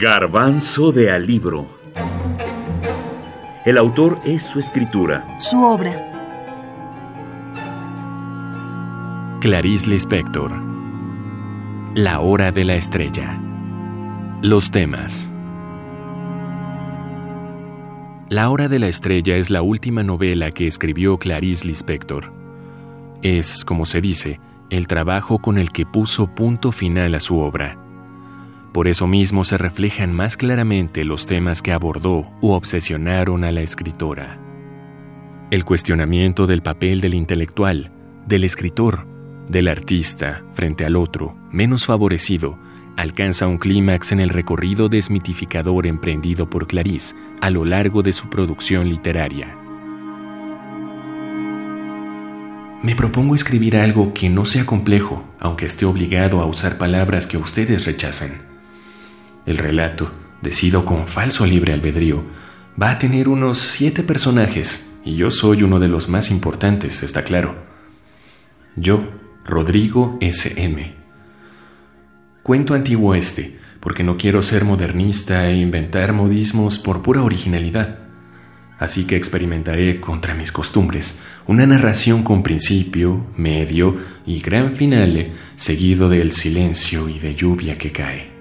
Garbanzo de Alibro. El autor es su escritura. Su obra. Clarice Lispector. La hora de la estrella. Los temas. La hora de la estrella es la última novela que escribió Clarice Lispector. Es, como se dice, el trabajo con el que puso punto final a su obra. Por eso mismo se reflejan más claramente los temas que abordó u obsesionaron a la escritora. El cuestionamiento del papel del intelectual, del escritor, del artista frente al otro, menos favorecido, alcanza un clímax en el recorrido desmitificador emprendido por Clarice a lo largo de su producción literaria. Me propongo escribir algo que no sea complejo, aunque esté obligado a usar palabras que ustedes rechazan. El relato, decido con falso libre albedrío, va a tener unos siete personajes, y yo soy uno de los más importantes, está claro. Yo, Rodrigo S.M. Cuento antiguo este, porque no quiero ser modernista e inventar modismos por pura originalidad. Así que experimentaré contra mis costumbres una narración con principio, medio y gran finale, seguido del silencio y de lluvia que cae.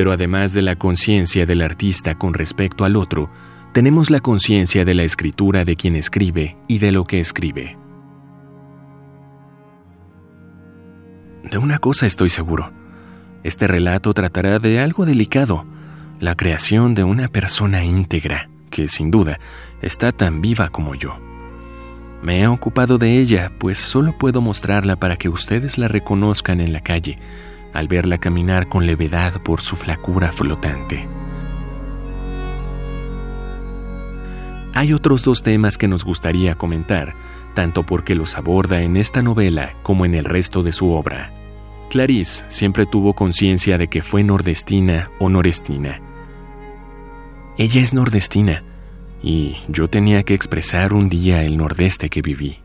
Pero además de la conciencia del artista con respecto al otro, tenemos la conciencia de la escritura de quien escribe y de lo que escribe. De una cosa estoy seguro. Este relato tratará de algo delicado, la creación de una persona íntegra, que sin duda está tan viva como yo. Me he ocupado de ella, pues solo puedo mostrarla para que ustedes la reconozcan en la calle, al verla caminar con levedad por su flacura flotante. Hay otros dos temas que nos gustaría comentar, tanto porque los aborda en esta novela como en el resto de su obra. Clarice siempre tuvo conciencia de que fue nordestina o norestina. Ella es nordestina, y yo tenía que expresar un día el nordeste que viví.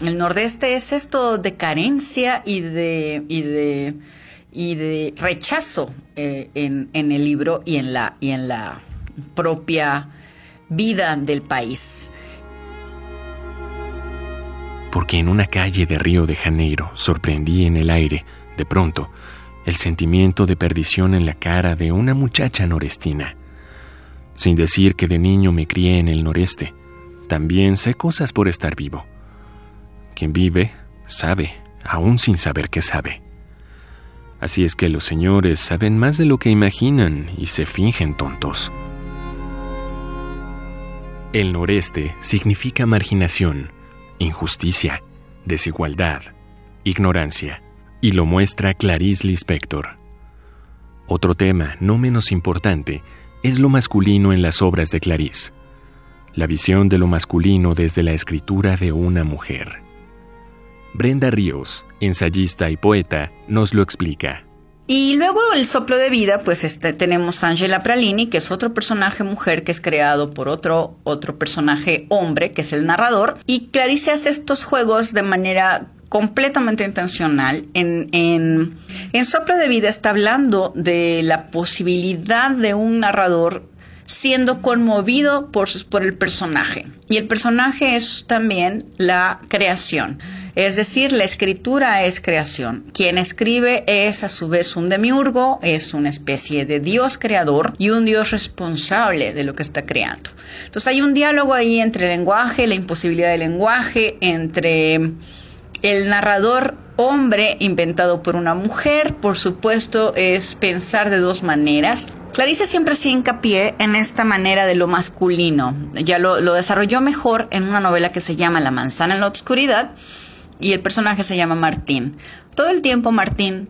El nordeste es esto de carencia y de, y de, y de rechazo eh, en, en, el libro y en la, y en la propia vida del país. Porque en una calle de Río de Janeiro sorprendí en el aire, de pronto, el sentimiento de perdición en la cara de una muchacha norestina. Sin decir que de niño me crié en el noreste, también sé cosas por estar vivo. Quien vive, sabe, aún sin saber que sabe. Así es que los señores saben más de lo que imaginan y se fingen tontos. El noreste significa marginación, injusticia, desigualdad, ignorancia, y lo muestra Clarice Lispector. Otro tema, no menos importante, es lo masculino en las obras de Clarice, la visión de lo masculino desde la escritura de una mujer. Brenda Ríos, ensayista y poeta, nos lo explica. Y luego el soplo de vida, pues este, tenemos Angela Pralini, que es otro personaje mujer que es creado por otro, otro personaje hombre, que es el narrador. Y Clarice hace estos juegos de manera completamente intencional. En, en, en Soplo de Vida está hablando de la posibilidad de un narrador siendo conmovido por, por el personaje. Y el personaje es también la creación. Es decir, la escritura es creación. Quien escribe es a su vez un demiurgo, es una especie de Dios creador y un Dios responsable de lo que está creando. Entonces hay un diálogo ahí entre el lenguaje, la imposibilidad del lenguaje, entre el narrador hombre inventado por una mujer, por supuesto, es pensar de dos maneras. Clarice siempre hacía hincapié en esta manera de lo masculino. Ya lo, lo desarrolló mejor en una novela que se llama La manzana en la obscuridad, y el personaje se llama Martín. Todo el tiempo Martín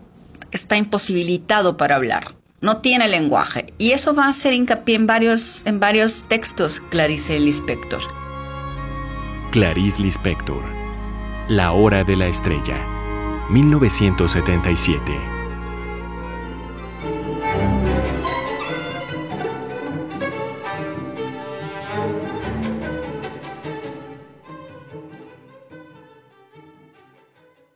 está imposibilitado para hablar, no tiene lenguaje y eso va a hacer hincapié en varios, en varios textos Clarice Lispector. Clarice Lispector, La hora de la estrella, 1977.